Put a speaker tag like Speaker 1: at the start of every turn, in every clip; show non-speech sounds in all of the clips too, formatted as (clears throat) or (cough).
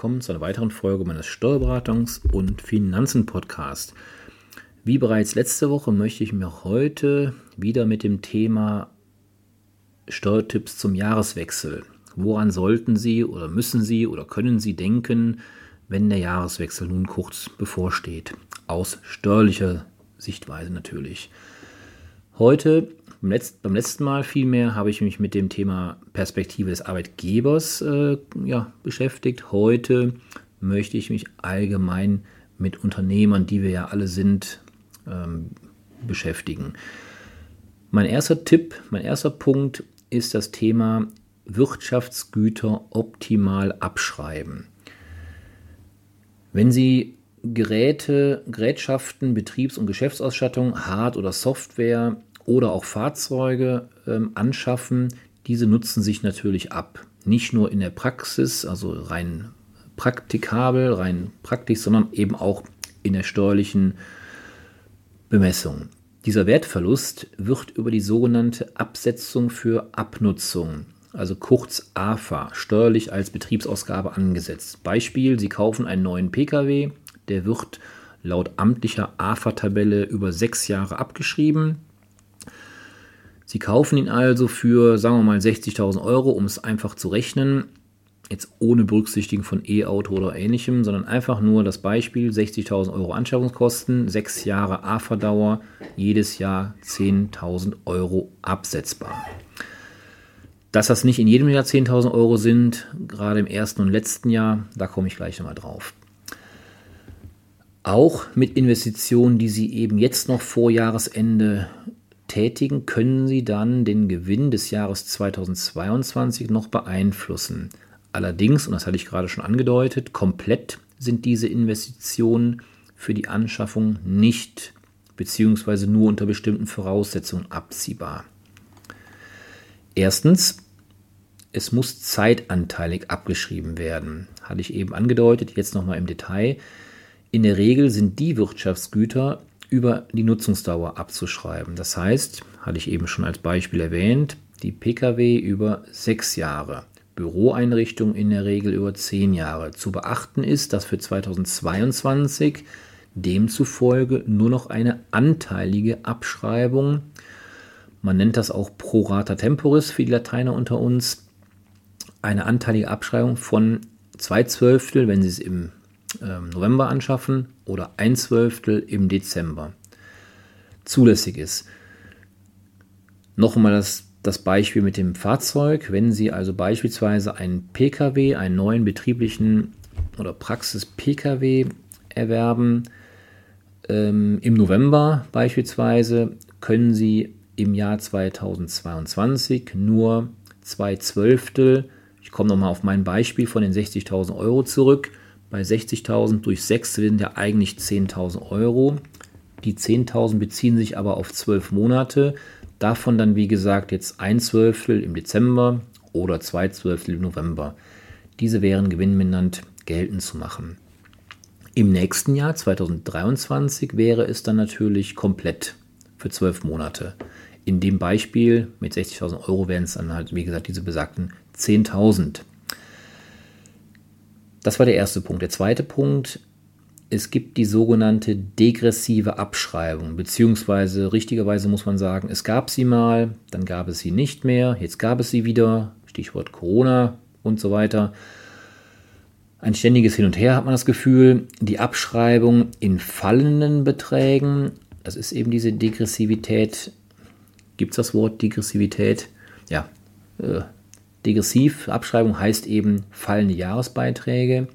Speaker 1: Willkommen zu einer weiteren Folge meines Steuerberatungs- und Finanzen-Podcasts. Wie bereits letzte Woche möchte ich mir heute wieder mit dem Thema Steuertipps zum Jahreswechsel. Woran sollten Sie oder müssen Sie oder können Sie denken, wenn der Jahreswechsel nun kurz bevorsteht? Aus steuerlicher Sichtweise natürlich. Heute beim, Letz-, beim letzten Mal vielmehr habe ich mich mit dem Thema Perspektive des Arbeitgebers äh, ja, beschäftigt. Heute möchte ich mich allgemein mit Unternehmern, die wir ja alle sind, ähm, beschäftigen. Mein erster Tipp, mein erster Punkt ist das Thema Wirtschaftsgüter optimal abschreiben. Wenn Sie Geräte, Gerätschaften, Betriebs- und Geschäftsausstattung, Hard- oder Software oder auch Fahrzeuge ähm, anschaffen, diese nutzen sich natürlich ab. Nicht nur in der Praxis, also rein praktikabel, rein praktisch, sondern eben auch in der steuerlichen Bemessung. Dieser Wertverlust wird über die sogenannte Absetzung für Abnutzung, also kurz AFA, steuerlich als Betriebsausgabe angesetzt. Beispiel, Sie kaufen einen neuen Pkw, der wird laut amtlicher AFA-Tabelle über sechs Jahre abgeschrieben. Sie kaufen ihn also für, sagen wir mal, 60.000 Euro, um es einfach zu rechnen. Jetzt ohne Berücksichtigen von E-Auto oder ähnlichem, sondern einfach nur das Beispiel: 60.000 Euro Anschaffungskosten, sechs Jahre AFA-Dauer, jedes Jahr 10.000 Euro absetzbar. Dass das nicht in jedem Jahr 10.000 Euro sind, gerade im ersten und letzten Jahr, da komme ich gleich nochmal drauf. Auch mit Investitionen, die Sie eben jetzt noch vor Jahresende tätigen, können Sie dann den Gewinn des Jahres 2022 noch beeinflussen. Allerdings, und das hatte ich gerade schon angedeutet, komplett sind diese Investitionen für die Anschaffung nicht bzw. nur unter bestimmten Voraussetzungen abziehbar. Erstens, es muss zeitanteilig abgeschrieben werden. Hatte ich eben angedeutet, jetzt nochmal im Detail. In der Regel sind die Wirtschaftsgüter über die Nutzungsdauer abzuschreiben. Das heißt, hatte ich eben schon als Beispiel erwähnt, die Pkw über sechs Jahre, Büroeinrichtungen in der Regel über zehn Jahre. Zu beachten ist, dass für 2022 demzufolge nur noch eine anteilige Abschreibung, man nennt das auch pro rata temporis für die Lateiner unter uns, eine anteilige Abschreibung von zwei Zwölftel, wenn Sie es im November anschaffen oder ein Zwölftel im Dezember zulässig ist. Nochmal das, das Beispiel mit dem Fahrzeug. Wenn Sie also beispielsweise einen Pkw, einen neuen betrieblichen oder Praxis-Pkw erwerben, ähm, im November beispielsweise, können Sie im Jahr 2022 nur zwei Zwölftel, ich komme nochmal auf mein Beispiel von den 60.000 Euro zurück, bei 60.000 durch 6 sind ja eigentlich 10.000 Euro. Die 10.000 beziehen sich aber auf 12 Monate. Davon dann, wie gesagt, jetzt ein Zwölftel im Dezember oder zwei Zwölftel im November. Diese wären gewinnmindernd geltend zu machen. Im nächsten Jahr, 2023, wäre es dann natürlich komplett für 12 Monate. In dem Beispiel mit 60.000 Euro wären es dann halt, wie gesagt, diese besagten 10.000. Das war der erste Punkt. Der zweite Punkt, es gibt die sogenannte degressive Abschreibung, beziehungsweise richtigerweise muss man sagen, es gab sie mal, dann gab es sie nicht mehr, jetzt gab es sie wieder, Stichwort Corona und so weiter. Ein ständiges Hin und Her hat man das Gefühl. Die Abschreibung in fallenden Beträgen, das ist eben diese Degressivität. Gibt es das Wort Degressivität? Ja, äh, Degressiv Abschreibung heißt eben fallende Jahresbeiträge.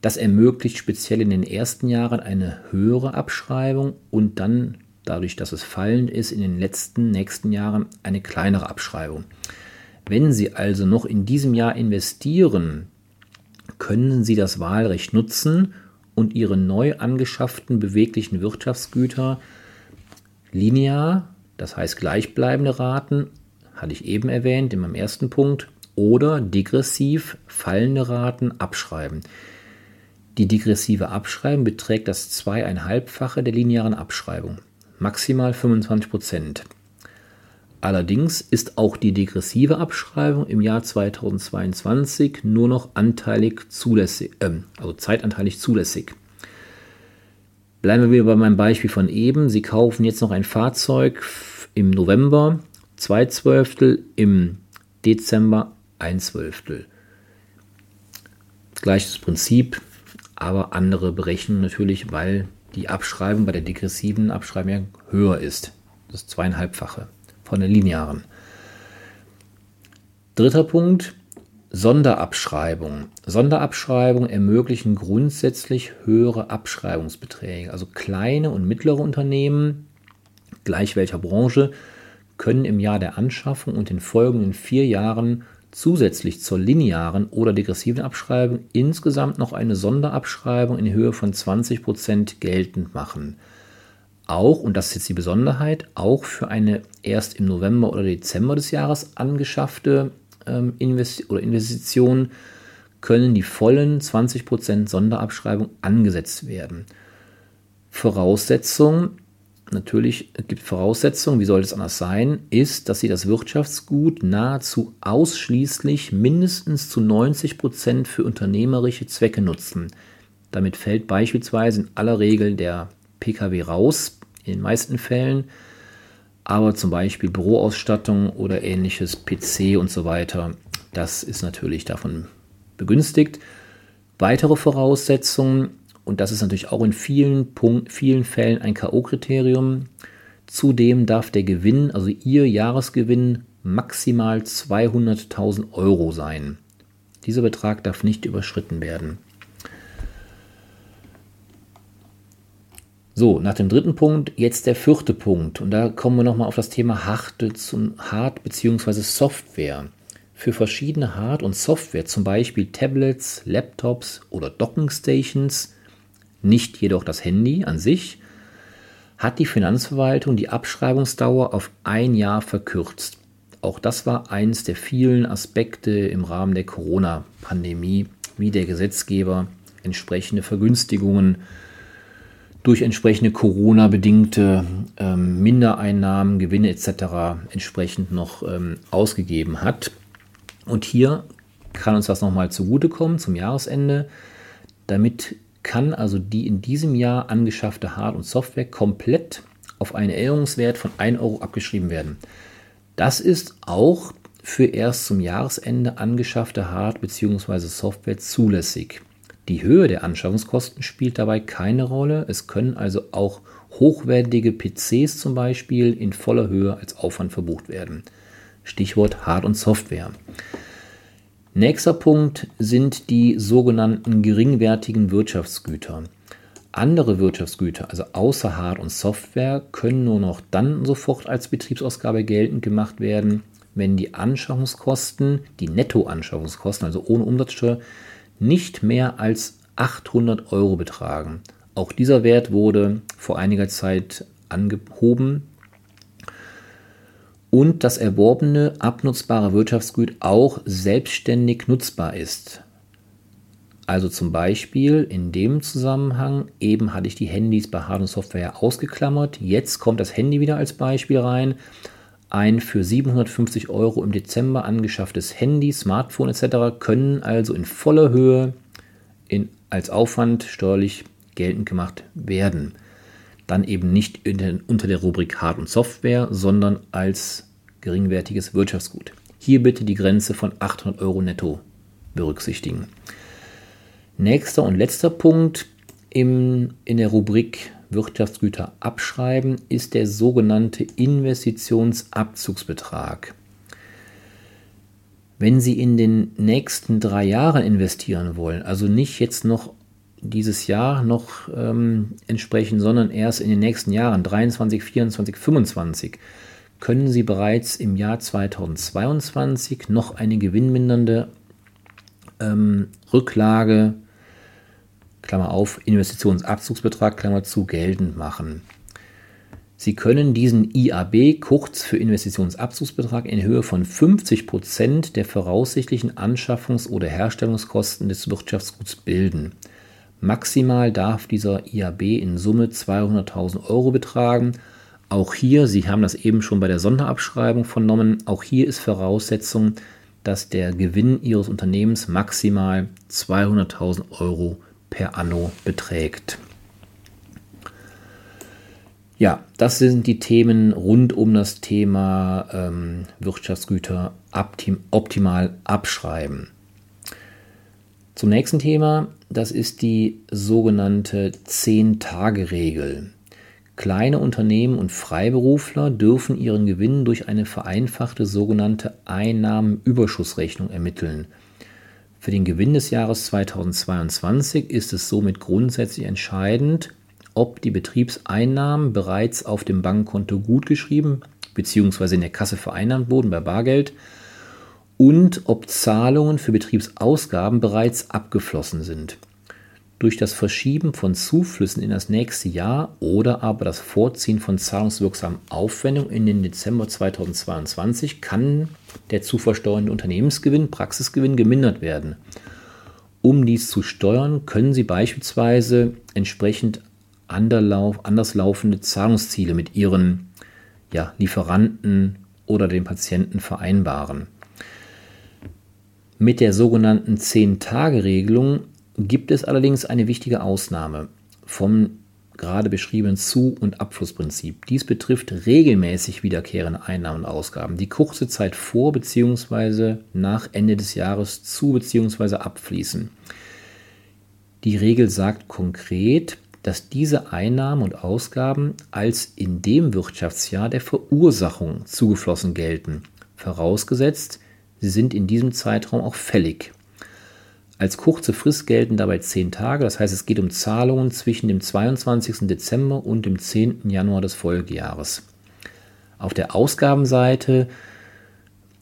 Speaker 1: Das ermöglicht speziell in den ersten Jahren eine höhere Abschreibung und dann, dadurch, dass es fallend ist, in den letzten nächsten Jahren eine kleinere Abschreibung. Wenn Sie also noch in diesem Jahr investieren, können Sie das Wahlrecht nutzen und Ihre neu angeschafften beweglichen Wirtschaftsgüter linear, das heißt gleichbleibende Raten hatte ich eben erwähnt in meinem ersten Punkt, oder degressiv fallende Raten abschreiben. Die degressive Abschreibung beträgt das zweieinhalbfache der linearen Abschreibung, maximal 25 Prozent. Allerdings ist auch die degressive Abschreibung im Jahr 2022 nur noch anteilig zulässig, äh, also zeitanteilig zulässig. Bleiben wir wieder bei meinem Beispiel von eben. Sie kaufen jetzt noch ein Fahrzeug im November, zwei Zwölftel, im Dezember ein Zwölftel. Gleiches Prinzip, aber andere Berechnungen natürlich, weil die Abschreibung bei der degressiven Abschreibung höher ist. Das zweieinhalbfache von der linearen. Dritter Punkt, Sonderabschreibung. Sonderabschreibungen ermöglichen grundsätzlich höhere Abschreibungsbeträge. Also kleine und mittlere Unternehmen, gleich welcher Branche, können im Jahr der Anschaffung und den folgenden vier Jahren zusätzlich zur linearen oder degressiven Abschreibung insgesamt noch eine Sonderabschreibung in Höhe von 20% geltend machen. Auch, und das ist jetzt die Besonderheit, auch für eine erst im November oder Dezember des Jahres angeschaffte ähm, Invest oder Investition können die vollen 20% Sonderabschreibung angesetzt werden. Voraussetzung, natürlich gibt Voraussetzungen, wie soll es anders sein, ist, dass Sie das Wirtschaftsgut nahezu ausschließlich mindestens zu 90% für unternehmerische Zwecke nutzen. Damit fällt beispielsweise in aller Regel der Pkw raus, in den meisten Fällen aber zum Beispiel Büroausstattung oder ähnliches, PC und so weiter, das ist natürlich davon begünstigt. Weitere Voraussetzungen, und das ist natürlich auch in vielen, Punkt, vielen Fällen ein KO-Kriterium, zudem darf der Gewinn, also Ihr Jahresgewinn, maximal 200.000 Euro sein. Dieser Betrag darf nicht überschritten werden. So, nach dem dritten Punkt jetzt der vierte Punkt. Und da kommen wir nochmal auf das Thema Hard, Hard bzw. Software. Für verschiedene Hard- und Software, zum Beispiel Tablets, Laptops oder Dockingstations, nicht jedoch das Handy an sich, hat die Finanzverwaltung die Abschreibungsdauer auf ein Jahr verkürzt. Auch das war eines der vielen Aspekte im Rahmen der Corona-Pandemie, wie der Gesetzgeber entsprechende Vergünstigungen durch entsprechende Corona-bedingte ähm, Mindereinnahmen, Gewinne etc. entsprechend noch ähm, ausgegeben hat. Und hier kann uns das nochmal zugutekommen zum Jahresende. Damit kann also die in diesem Jahr angeschaffte Hard- und Software komplett auf einen Erinnerungswert von 1 Euro abgeschrieben werden. Das ist auch für erst zum Jahresende angeschaffte Hard- bzw. Software zulässig. Die Höhe der Anschaffungskosten spielt dabei keine Rolle. Es können also auch hochwertige PCs zum Beispiel in voller Höhe als Aufwand verbucht werden. Stichwort Hard- und Software. Nächster Punkt sind die sogenannten geringwertigen Wirtschaftsgüter. Andere Wirtschaftsgüter, also außer Hard- und Software, können nur noch dann sofort als Betriebsausgabe geltend gemacht werden, wenn die Anschaffungskosten, die Nettoanschaffungskosten, also ohne Umsatzsteuer, nicht mehr als 800 Euro betragen. Auch dieser Wert wurde vor einiger Zeit angehoben und das erworbene abnutzbare Wirtschaftsgut auch selbstständig nutzbar ist. Also zum Beispiel in dem Zusammenhang, eben hatte ich die Handys bei Hard- und Software ausgeklammert, jetzt kommt das Handy wieder als Beispiel rein. Ein für 750 Euro im Dezember angeschafftes Handy, Smartphone etc. können also in voller Höhe in, als Aufwand steuerlich geltend gemacht werden. Dann eben nicht den, unter der Rubrik Hard- und Software, sondern als geringwertiges Wirtschaftsgut. Hier bitte die Grenze von 800 Euro netto berücksichtigen. Nächster und letzter Punkt im, in der Rubrik Wirtschaftsgüter abschreiben, ist der sogenannte Investitionsabzugsbetrag. Wenn Sie in den nächsten drei Jahren investieren wollen, also nicht jetzt noch dieses Jahr noch ähm, entsprechen, sondern erst in den nächsten Jahren, 23, 24, 25, können Sie bereits im Jahr 2022 noch eine gewinnmindernde ähm, Rücklage Klammer auf, Investitionsabzugsbetrag, Klammer zu, geltend machen. Sie können diesen IAB, kurz für Investitionsabzugsbetrag, in Höhe von 50 Prozent der voraussichtlichen Anschaffungs- oder Herstellungskosten des Wirtschaftsguts bilden. Maximal darf dieser IAB in Summe 200.000 Euro betragen. Auch hier, Sie haben das eben schon bei der Sonderabschreibung vernommen, auch hier ist Voraussetzung, dass der Gewinn Ihres Unternehmens maximal 200.000 Euro per anno beträgt. Ja, das sind die Themen rund um das Thema ähm, Wirtschaftsgüter optim optimal abschreiben. Zum nächsten Thema, das ist die sogenannte 10-Tage-Regel. Kleine Unternehmen und Freiberufler dürfen ihren Gewinn durch eine vereinfachte sogenannte Einnahmenüberschussrechnung ermitteln. Für den Gewinn des Jahres 2022 ist es somit grundsätzlich entscheidend, ob die Betriebseinnahmen bereits auf dem Bankkonto gutgeschrieben bzw. in der Kasse vereinnahmt wurden bei Bargeld und ob Zahlungen für Betriebsausgaben bereits abgeflossen sind. Durch das Verschieben von Zuflüssen in das nächste Jahr oder aber das Vorziehen von zahlungswirksamen Aufwendungen in den Dezember 2022 kann der zu versteuernde Unternehmensgewinn, Praxisgewinn gemindert werden. Um dies zu steuern, können Sie beispielsweise entsprechend anders laufende Zahlungsziele mit Ihren ja, Lieferanten oder den Patienten vereinbaren. Mit der sogenannten 10-Tage-Regelung gibt es allerdings eine wichtige Ausnahme vom gerade beschriebenen Zu- und Abflussprinzip. Dies betrifft regelmäßig wiederkehrende Einnahmen und Ausgaben, die kurze Zeit vor bzw. nach Ende des Jahres zu bzw. abfließen. Die Regel sagt konkret, dass diese Einnahmen und Ausgaben als in dem Wirtschaftsjahr der Verursachung zugeflossen gelten, vorausgesetzt, Sie sind in diesem Zeitraum auch fällig. Als kurze Frist gelten dabei zehn Tage, das heißt es geht um Zahlungen zwischen dem 22. Dezember und dem 10. Januar des Folgejahres. Auf der Ausgabenseite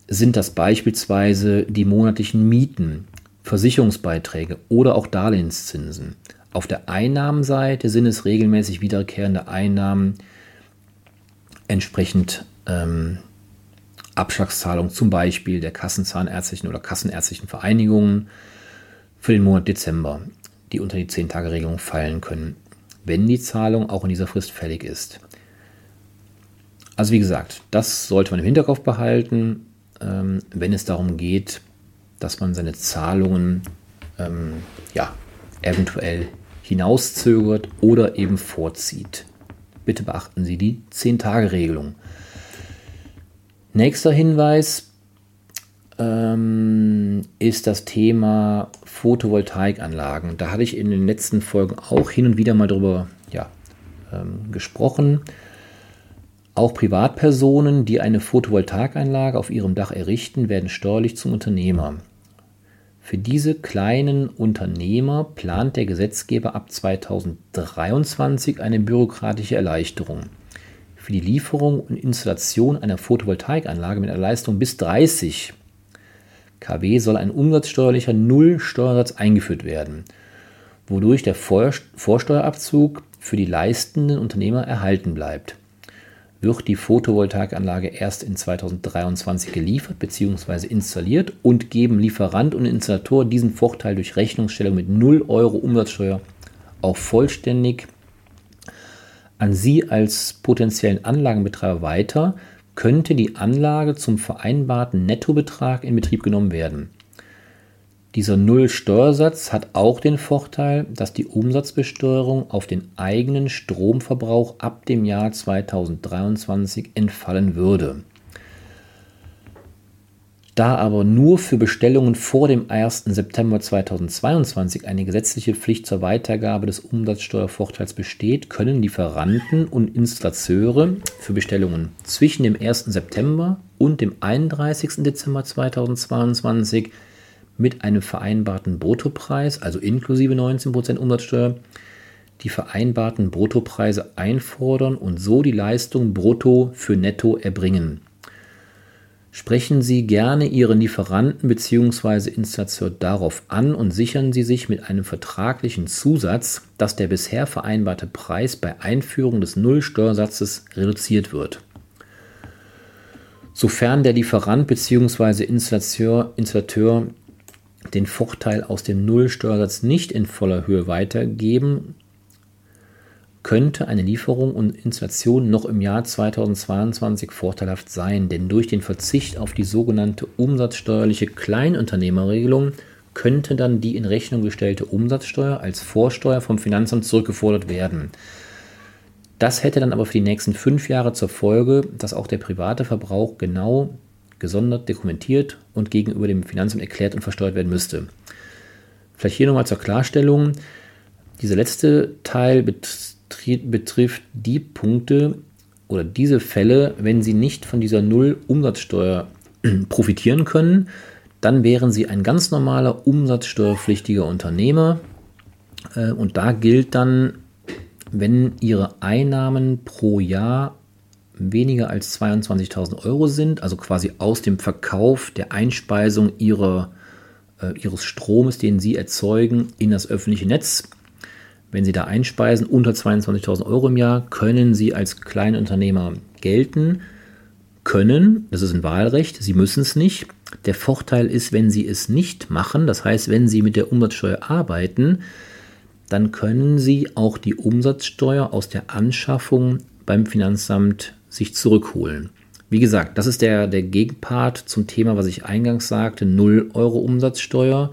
Speaker 1: sind das beispielsweise die monatlichen Mieten, Versicherungsbeiträge oder auch Darlehenszinsen. Auf der Einnahmenseite sind es regelmäßig wiederkehrende Einnahmen, entsprechend ähm, Abschlagszahlung zum Beispiel der Kassenzahnärztlichen oder Kassenärztlichen Vereinigungen für den Monat Dezember, die unter die 10-Tage-Regelung fallen können, wenn die Zahlung auch in dieser Frist fällig ist. Also wie gesagt, das sollte man im Hinterkopf behalten, ähm, wenn es darum geht, dass man seine Zahlungen ähm, ja, eventuell hinauszögert oder eben vorzieht. Bitte beachten Sie die 10-Tage-Regelung. Nächster Hinweis ist das Thema Photovoltaikanlagen. Da hatte ich in den letzten Folgen auch hin und wieder mal drüber ja, ähm, gesprochen. Auch Privatpersonen, die eine Photovoltaikanlage auf ihrem Dach errichten, werden steuerlich zum Unternehmer. Für diese kleinen Unternehmer plant der Gesetzgeber ab 2023 eine bürokratische Erleichterung für die Lieferung und Installation einer Photovoltaikanlage mit einer Leistung bis 30 kW soll ein umsatzsteuerlicher Nullsteuersatz eingeführt werden, wodurch der Vorsteuerabzug für die leistenden Unternehmer erhalten bleibt. Wird die Photovoltaikanlage erst in 2023 geliefert bzw. installiert und geben Lieferant und Installator diesen Vorteil durch Rechnungsstellung mit 0 Euro Umsatzsteuer auch vollständig an Sie als potenziellen Anlagenbetreiber weiter, könnte die Anlage zum vereinbarten Nettobetrag in Betrieb genommen werden. Dieser Null-Steuersatz hat auch den Vorteil, dass die Umsatzbesteuerung auf den eigenen Stromverbrauch ab dem Jahr 2023 entfallen würde. Da aber nur für Bestellungen vor dem 1. September 2022 eine gesetzliche Pflicht zur Weitergabe des Umsatzsteuervorteils besteht, können Lieferanten und Installateure für Bestellungen zwischen dem 1. September und dem 31. Dezember 2022 mit einem vereinbarten Bruttopreis, also inklusive 19% Umsatzsteuer, die vereinbarten Bruttopreise einfordern und so die Leistung brutto für netto erbringen. Sprechen Sie gerne Ihren Lieferanten bzw. Installateur darauf an und sichern Sie sich mit einem vertraglichen Zusatz, dass der bisher vereinbarte Preis bei Einführung des Nullsteuersatzes reduziert wird. Sofern der Lieferant bzw. Installateur, Installateur den Vorteil aus dem Nullsteuersatz nicht in voller Höhe weitergeben könnte eine Lieferung und Installation noch im Jahr 2022 vorteilhaft sein, denn durch den Verzicht auf die sogenannte umsatzsteuerliche Kleinunternehmerregelung könnte dann die in Rechnung gestellte Umsatzsteuer als Vorsteuer vom Finanzamt zurückgefordert werden. Das hätte dann aber für die nächsten fünf Jahre zur Folge, dass auch der private Verbrauch genau gesondert dokumentiert und gegenüber dem Finanzamt erklärt und versteuert werden müsste. Vielleicht hier nochmal zur Klarstellung. Dieser letzte Teil betrifft die Punkte oder diese Fälle, wenn Sie nicht von dieser Null-Umsatzsteuer (clears throat) profitieren können, dann wären Sie ein ganz normaler umsatzsteuerpflichtiger Unternehmer. Äh, und da gilt dann, wenn Ihre Einnahmen pro Jahr weniger als 22.000 Euro sind, also quasi aus dem Verkauf der Einspeisung ihrer, äh, Ihres Stromes, den Sie erzeugen, in das öffentliche Netz, wenn Sie da einspeisen unter 22.000 Euro im Jahr, können Sie als Kleinunternehmer gelten. Können, das ist ein Wahlrecht, Sie müssen es nicht. Der Vorteil ist, wenn Sie es nicht machen, das heißt, wenn Sie mit der Umsatzsteuer arbeiten, dann können Sie auch die Umsatzsteuer aus der Anschaffung beim Finanzamt sich zurückholen. Wie gesagt, das ist der, der Gegenpart zum Thema, was ich eingangs sagte, 0 Euro Umsatzsteuer.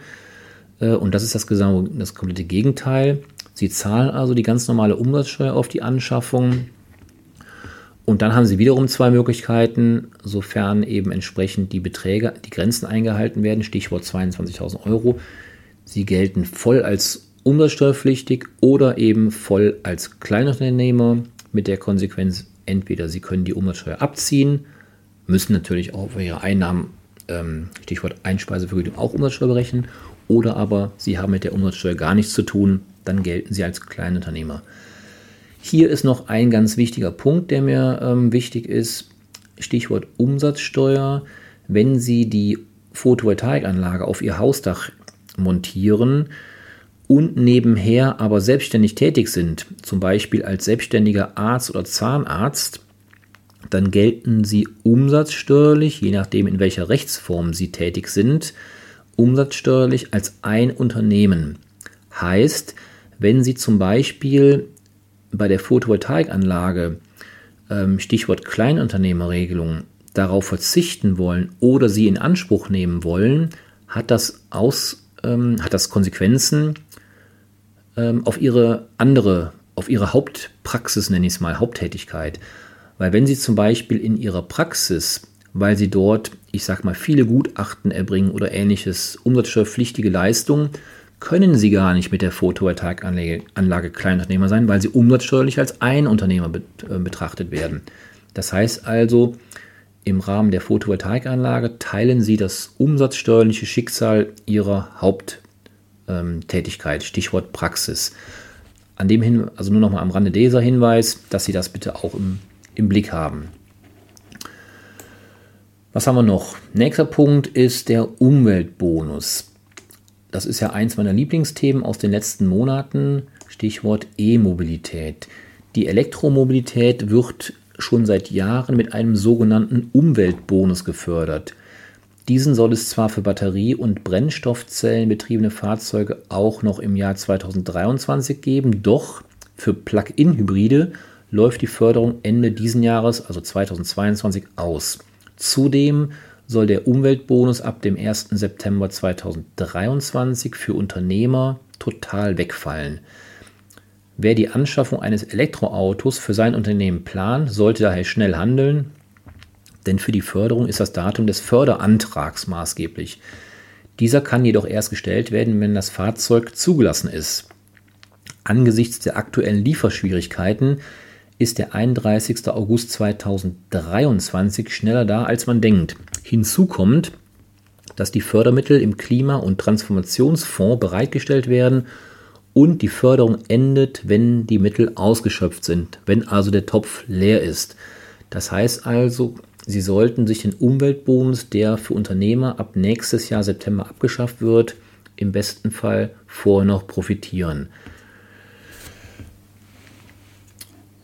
Speaker 1: Äh, und das ist das, das komplette Gegenteil. Sie zahlen also die ganz normale Umsatzsteuer auf die Anschaffung. Und dann haben Sie wiederum zwei Möglichkeiten, sofern eben entsprechend die Beträge, die Grenzen eingehalten werden, Stichwort 22.000 Euro. Sie gelten voll als umsatzsteuerpflichtig oder eben voll als Kleinunternehmer mit der Konsequenz, entweder Sie können die Umsatzsteuer abziehen, müssen natürlich auch für Ihre Einnahmen, ähm, Stichwort Einspeisevergütung, auch Umsatzsteuer berechnen, oder aber Sie haben mit der Umsatzsteuer gar nichts zu tun, dann gelten Sie als Kleinunternehmer. Hier ist noch ein ganz wichtiger Punkt, der mir ähm, wichtig ist. Stichwort Umsatzsteuer. Wenn Sie die Photovoltaikanlage auf Ihr Hausdach montieren und nebenher aber selbstständig tätig sind, zum Beispiel als selbstständiger Arzt oder Zahnarzt, dann gelten Sie umsatzsteuerlich, je nachdem in welcher Rechtsform Sie tätig sind, umsatzsteuerlich als ein Unternehmen. Heißt, wenn Sie zum Beispiel bei der Photovoltaikanlage, ähm, Stichwort Kleinunternehmerregelung, darauf verzichten wollen oder sie in Anspruch nehmen wollen, hat das, aus, ähm, hat das Konsequenzen ähm, auf ihre andere, auf ihre Hauptpraxis, nenne ich es mal, Haupttätigkeit. Weil wenn sie zum Beispiel in ihrer Praxis, weil sie dort, ich sag mal, viele Gutachten erbringen oder ähnliches, umsatzsteuerpflichtige Leistungen, können sie gar nicht mit der Photovoltaikanlage Kleinunternehmer sein, weil sie umsatzsteuerlich als Einunternehmer äh, betrachtet werden. Das heißt also, im Rahmen der Photovoltaikanlage teilen sie das umsatzsteuerliche Schicksal ihrer Haupttätigkeit, Stichwort Praxis. An dem hin, also nur noch mal am Rande dieser Hinweis, dass Sie das bitte auch im, im Blick haben. Was haben wir noch? Nächster Punkt ist der Umweltbonus. Das ist ja eins meiner Lieblingsthemen aus den letzten Monaten. Stichwort E-Mobilität. Die Elektromobilität wird schon seit Jahren mit einem sogenannten Umweltbonus gefördert. Diesen soll es zwar für Batterie- und Brennstoffzellenbetriebene Fahrzeuge auch noch im Jahr 2023 geben, doch für Plug-in-Hybride läuft die Förderung Ende diesen Jahres, also 2022, aus. Zudem soll der Umweltbonus ab dem 1. September 2023 für Unternehmer total wegfallen. Wer die Anschaffung eines Elektroautos für sein Unternehmen plant, sollte daher schnell handeln, denn für die Förderung ist das Datum des Förderantrags maßgeblich. Dieser kann jedoch erst gestellt werden, wenn das Fahrzeug zugelassen ist. Angesichts der aktuellen Lieferschwierigkeiten ist der 31. August 2023 schneller da, als man denkt. Hinzu kommt, dass die Fördermittel im Klima- und Transformationsfonds bereitgestellt werden und die Förderung endet, wenn die Mittel ausgeschöpft sind, wenn also der Topf leer ist. Das heißt also, Sie sollten sich den Umweltbonus, der für Unternehmer ab nächstes Jahr September abgeschafft wird, im besten Fall vorher noch profitieren.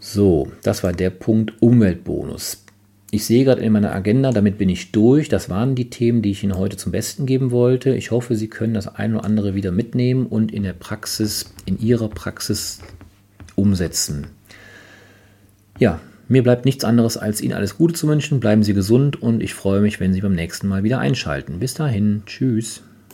Speaker 1: So, das war der Punkt Umweltbonus. Ich sehe gerade in meiner Agenda, damit bin ich durch. Das waren die Themen, die ich Ihnen heute zum Besten geben wollte. Ich hoffe, Sie können das eine oder andere wieder mitnehmen und in der Praxis, in Ihrer Praxis umsetzen. Ja, mir bleibt nichts anderes, als Ihnen alles Gute zu wünschen. Bleiben Sie gesund und ich freue mich, wenn Sie beim nächsten Mal wieder einschalten. Bis dahin, tschüss.